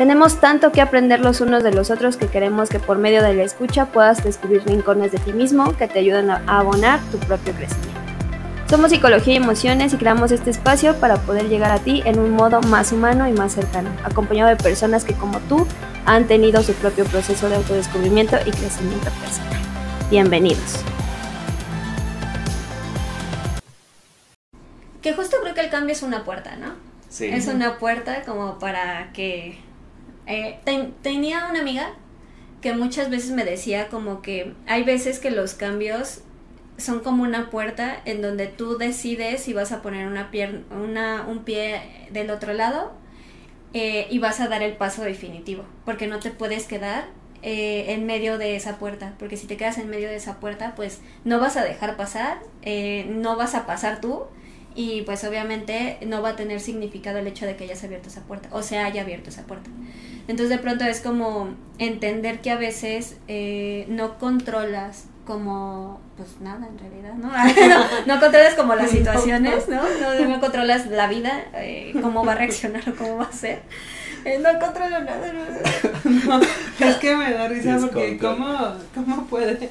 Tenemos tanto que aprender los unos de los otros que queremos que por medio de la escucha puedas descubrir rincones de ti mismo que te ayuden a abonar tu propio crecimiento. Somos Psicología y Emociones y creamos este espacio para poder llegar a ti en un modo más humano y más cercano, acompañado de personas que como tú han tenido su propio proceso de autodescubrimiento y crecimiento personal. Bienvenidos. Que justo creo que el cambio es una puerta, ¿no? Sí. Es una puerta como para que eh, tenía una amiga que muchas veces me decía como que hay veces que los cambios son como una puerta en donde tú decides si vas a poner una, una un pie del otro lado eh, y vas a dar el paso definitivo, porque no te puedes quedar eh, en medio de esa puerta, porque si te quedas en medio de esa puerta, pues no vas a dejar pasar, no vas a pasar tú y pues obviamente no va a tener significado el hecho de que hayas abierto esa puerta o se haya abierto esa puerta. Entonces de pronto es como entender que a veces eh, no controlas como, pues nada en realidad, ¿no? no, controlas como las situaciones, ¿no? No, controlas la vida, eh, cómo va a reaccionar o cómo va a ser. Eh, no controlo nada. No, es que me da risa porque ¿cómo, ¿cómo puede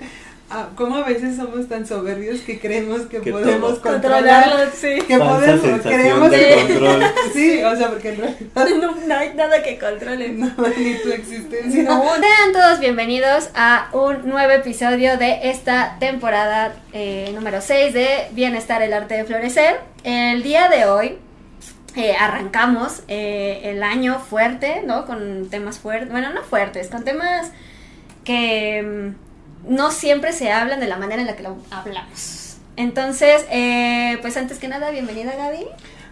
Ah, ¿Cómo a veces somos tan soberbios que creemos que, podemos controlarlo? Sí. Que podemos, creemos control. Sí, o sea, porque en realidad no, hay nada que controle. No, ni tu existencia. No. Sean todos bienvenidos a un nuevo episodio de esta temporada eh, número 6 de Bienestar, el arte de florecer. El día de hoy eh, arrancamos eh, el año fuerte, ¿no? Con temas fuertes, bueno, no fuertes, con temas que mm, no siempre se hablan de la manera en la que lo hablamos. Entonces, eh, pues antes que nada, bienvenida Gaby.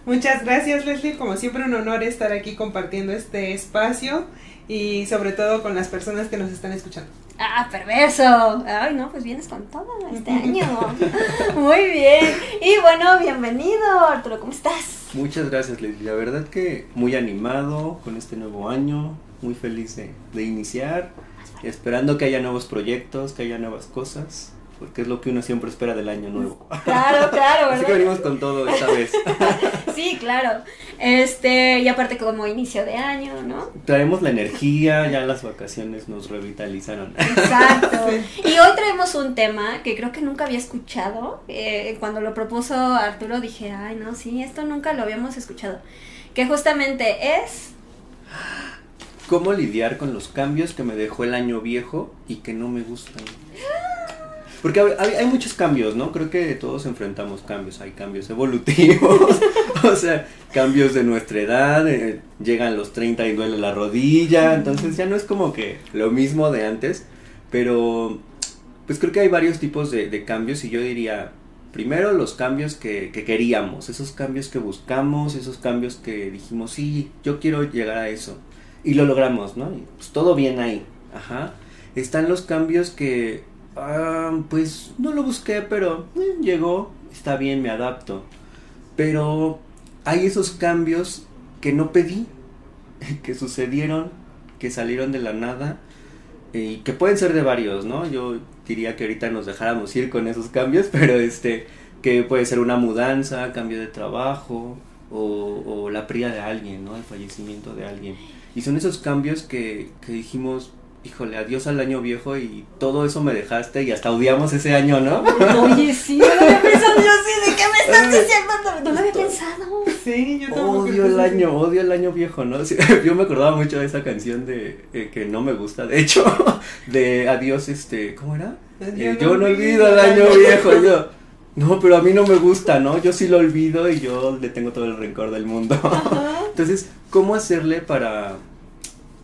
Muchas gracias Leslie, como siempre un honor estar aquí compartiendo este espacio y sobre todo con las personas que nos están escuchando. Ah, perverso. Ay, no, pues vienes con todo este año. Muy bien. Y bueno, bienvenido Arturo, ¿cómo estás? Muchas gracias Leslie, la verdad que muy animado con este nuevo año, muy feliz de, de iniciar esperando que haya nuevos proyectos, que haya nuevas cosas, porque es lo que uno siempre espera del año nuevo. Claro, claro, ¿verdad? Así que venimos con todo esta vez. sí, claro. Este, y aparte como inicio de año, ¿no? Traemos la energía, ya las vacaciones nos revitalizaron. Exacto. Y hoy traemos un tema que creo que nunca había escuchado. Eh, cuando lo propuso Arturo dije, ay, no, sí, esto nunca lo habíamos escuchado. Que justamente es cómo lidiar con los cambios que me dejó el año viejo y que no me gustan. Porque hay, muchos cambios, ¿no? Creo que todos enfrentamos cambios. Hay cambios evolutivos, o sea, cambios de nuestra edad. Eh, llegan los 30 y duele la rodilla. Entonces ya no es como que lo mismo de antes. Pero, pues creo que hay varios tipos de, cambios y yo diría, primero los cambios que, que, queríamos, esos cambios que buscamos, esos cambios que dijimos, sí, yo quiero llegar a eso y lo logramos, ¿no? pues todo bien ahí, ajá. Están los cambios que, ah, pues no lo busqué, pero eh, llegó, está bien, me adapto. Pero hay esos cambios que no pedí, que sucedieron, que salieron de la nada y que pueden ser de varios, ¿no? Yo diría que ahorita nos dejáramos ir con esos cambios, pero este, que puede ser una mudanza, cambio de trabajo o, o la pérdida de alguien, ¿no? El fallecimiento de alguien. Y son esos cambios que, que dijimos, híjole, adiós al año viejo y todo eso me dejaste y hasta odiamos ese año, ¿no? Oye, sí, no había pensado yo sí, ¿de qué me estás diciendo? No lo había pensado. Sí, yo tampoco. Odio el año, odio el año viejo, ¿no? yo me acordaba mucho de esa canción de, eh, que no me gusta, de hecho, de adiós, este, ¿cómo era? Eh, yo no olvido el año viejo, yo. No, pero a mí no me gusta, ¿no? Yo sí lo olvido y yo le tengo todo el rencor del mundo. Entonces, ¿cómo hacerle para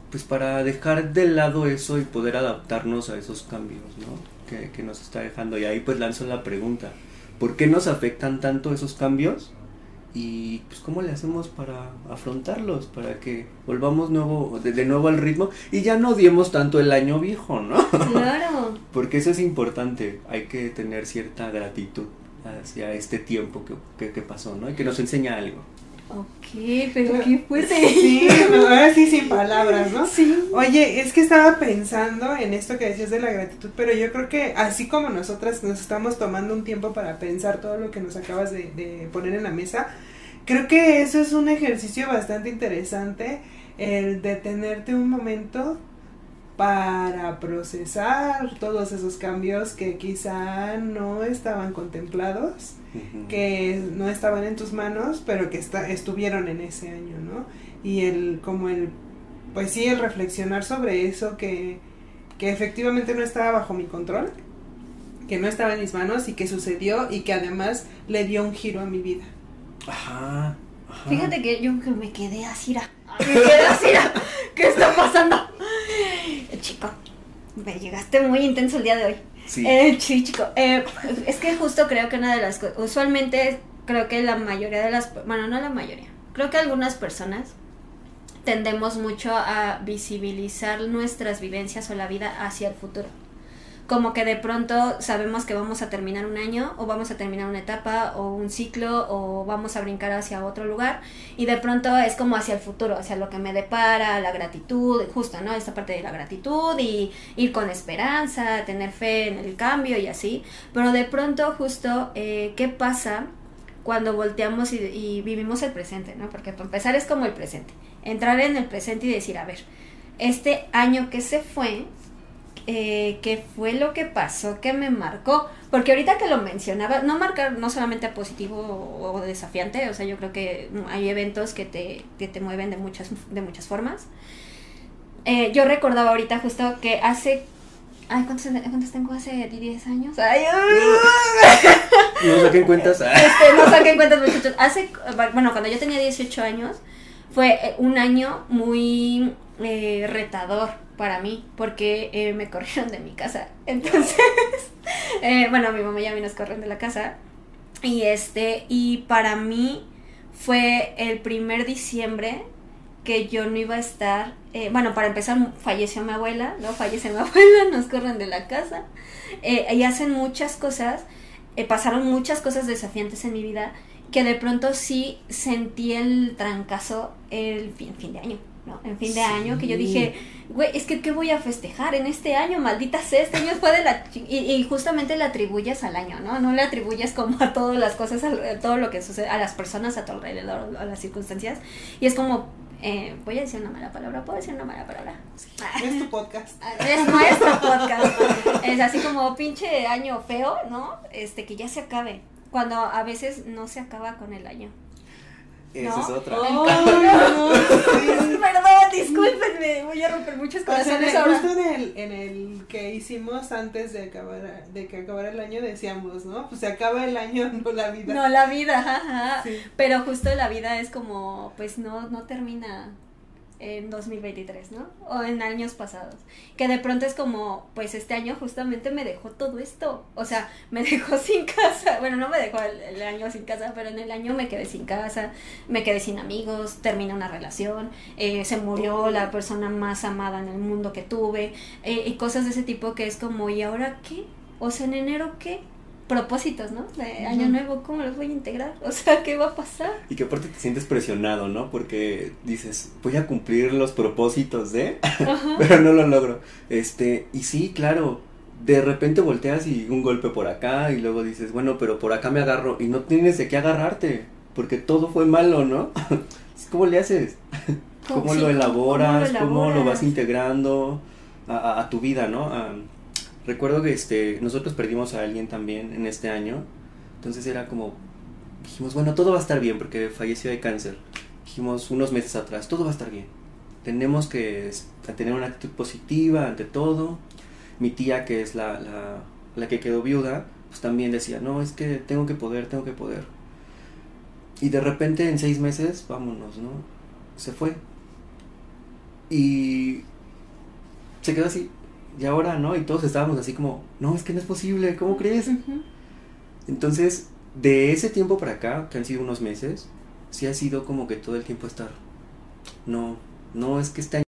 pues para dejar de lado eso y poder adaptarnos a esos cambios, ¿no? Que, que nos está dejando. Y ahí pues lanzo la pregunta, ¿por qué nos afectan tanto esos cambios? y pues cómo le hacemos para afrontarlos, para que volvamos nuevo, de, nuevo al ritmo y ya no odiemos tanto el año viejo, ¿no? Claro. Porque eso es importante, hay que tener cierta gratitud hacia este tiempo que, que, pasó, ¿no? Y que nos enseña algo. Ok, pero qué fuerte. Sí, ahora sí sin palabras, ¿no? Sí. Oye, es que estaba pensando en esto que decías de la gratitud, pero yo creo que así como nosotras nos estamos tomando un tiempo para pensar todo lo que nos acabas de, de poner en la mesa, creo que eso es un ejercicio bastante interesante, el detenerte un momento para procesar todos esos cambios que quizá no estaban contemplados, que no estaban en tus manos, pero que estuvieron en ese año, ¿no? Y el, como el, pues sí, el reflexionar sobre eso que, que efectivamente no estaba bajo mi control, que no estaba en mis manos y que sucedió y que además le dio un giro a mi vida. Ajá. Fíjate que yo me quedé así, me quedé así, ¿qué está pasando? Chico, me llegaste muy intenso el día de hoy. Sí, eh, sí chico. Eh, es que justo creo que una de las cosas, usualmente creo que la mayoría de las, bueno, no la mayoría, creo que algunas personas tendemos mucho a visibilizar nuestras vivencias o la vida hacia el futuro como que de pronto sabemos que vamos a terminar un año o vamos a terminar una etapa o un ciclo o vamos a brincar hacia otro lugar y de pronto es como hacia el futuro, hacia lo que me depara, la gratitud, justo, ¿no? Esta parte de la gratitud y ir con esperanza, tener fe en el cambio y así, pero de pronto justo, eh, ¿qué pasa? cuando volteamos y, y vivimos el presente, ¿no? Porque para empezar es como el presente, entrar en el presente y decir, a ver, este año que se fue, eh, qué fue lo que pasó que me marcó. Porque ahorita que lo mencionaba, no marcar no solamente a positivo o, desafiante, o sea, yo creo que hay eventos que te, que te mueven de muchas, de muchas formas. Eh, yo recordaba ahorita justo que hace Ay, ¿cuántos, ¿cuántos, tengo hace 10 años? Ay, no saquen cuentas. Este, no saquen cuentas, muchachos. Hace, bueno, cuando yo tenía 18 años, fue un año muy eh, retador para mí, porque eh, me corrieron de mi casa. Entonces, eh, bueno, mi mamá y a mí nos corren de la casa. Y este, y para mí fue el primer diciembre que yo no iba a estar, eh, bueno, para empezar falleció mi abuela, ¿no? Fallece mi abuela, nos corren de la casa, y hacen muchas cosas, pasaron muchas cosas desafiantes en mi vida, que de pronto sí sentí el trancazo el fin, fin de año. ¿no? En fin de año, que yo dije, güey, es que ¿qué voy a festejar en este año? Maldita sea, este año fue de la... Y, y, justamente le atribuyes al año, ¿no? No le atribuyes como a todas las cosas, a, todo lo que sucede, a las personas a tu alrededor, a las circunstancias. Y es como, eh, voy a decir una mala palabra, ¿puedo decir una mala palabra? Es tu podcast. Es nuestro podcast. es así como pinche año feo, ¿no? Este, que ya se acabe. Cuando a veces no se acaba con el año. Esa es otra. Oh, Perdón, discúlpenme, voy a romper muchas cosas. Justo en el, en el que hicimos antes de acabar de que acabara el año decíamos, ¿no? Pues se acaba el año, no la vida. No la vida, ajá. Pero justo la vida es como, pues no, no termina en 2023, ¿no? O en años pasados. Que de pronto es como, pues este año justamente me dejó todo esto. O sea, me dejó sin casa. Bueno, no me dejó el, año sin casa, pero en el año me quedé sin casa, me quedé sin amigos, terminé una relación, eh, se murió la persona más amada en el mundo que tuve, eh, y cosas de ese tipo que es como, ¿y ahora qué? O sea, en enero qué? Propósitos, ¿no? De año nuevo, ¿cómo los voy a integrar? O sea, ¿qué va a pasar? Y que aparte te sientes presionado, ¿no? Porque dices, voy a cumplir los propósitos de, pero no lo logro. Este, y sí, claro, de repente volteas y un golpe por acá y luego dices, bueno, pero por acá me agarro y no tienes de qué agarrarte, porque todo fue malo, ¿no? ¿Cómo le haces? ¿Cómo, lo, elaboras? ¿Cómo lo, vas integrando a, a tu vida, ¿no? A, recuerdo que este, nosotros perdimos a alguien también en este año, entonces era como, dijimos, bueno, todo va a estar bien porque falleció de cáncer. Dijimos unos meses atrás, todo va a estar bien. Tenemos que tener una actitud positiva ante todo. Mi tía, que es la, la, la que quedó viuda, pues también decía, no, es que tengo que poder, tengo que poder. Y de repente en seis meses, vámonos, ¿no? Se fue. Y se quedó así, y ahora, ¿no? Y todos estábamos así como, no, es que no es posible, ¿cómo crees? Entonces, de ese tiempo para acá, que han sido unos meses, sí ha sido como que todo el tiempo estar, no, no, es que este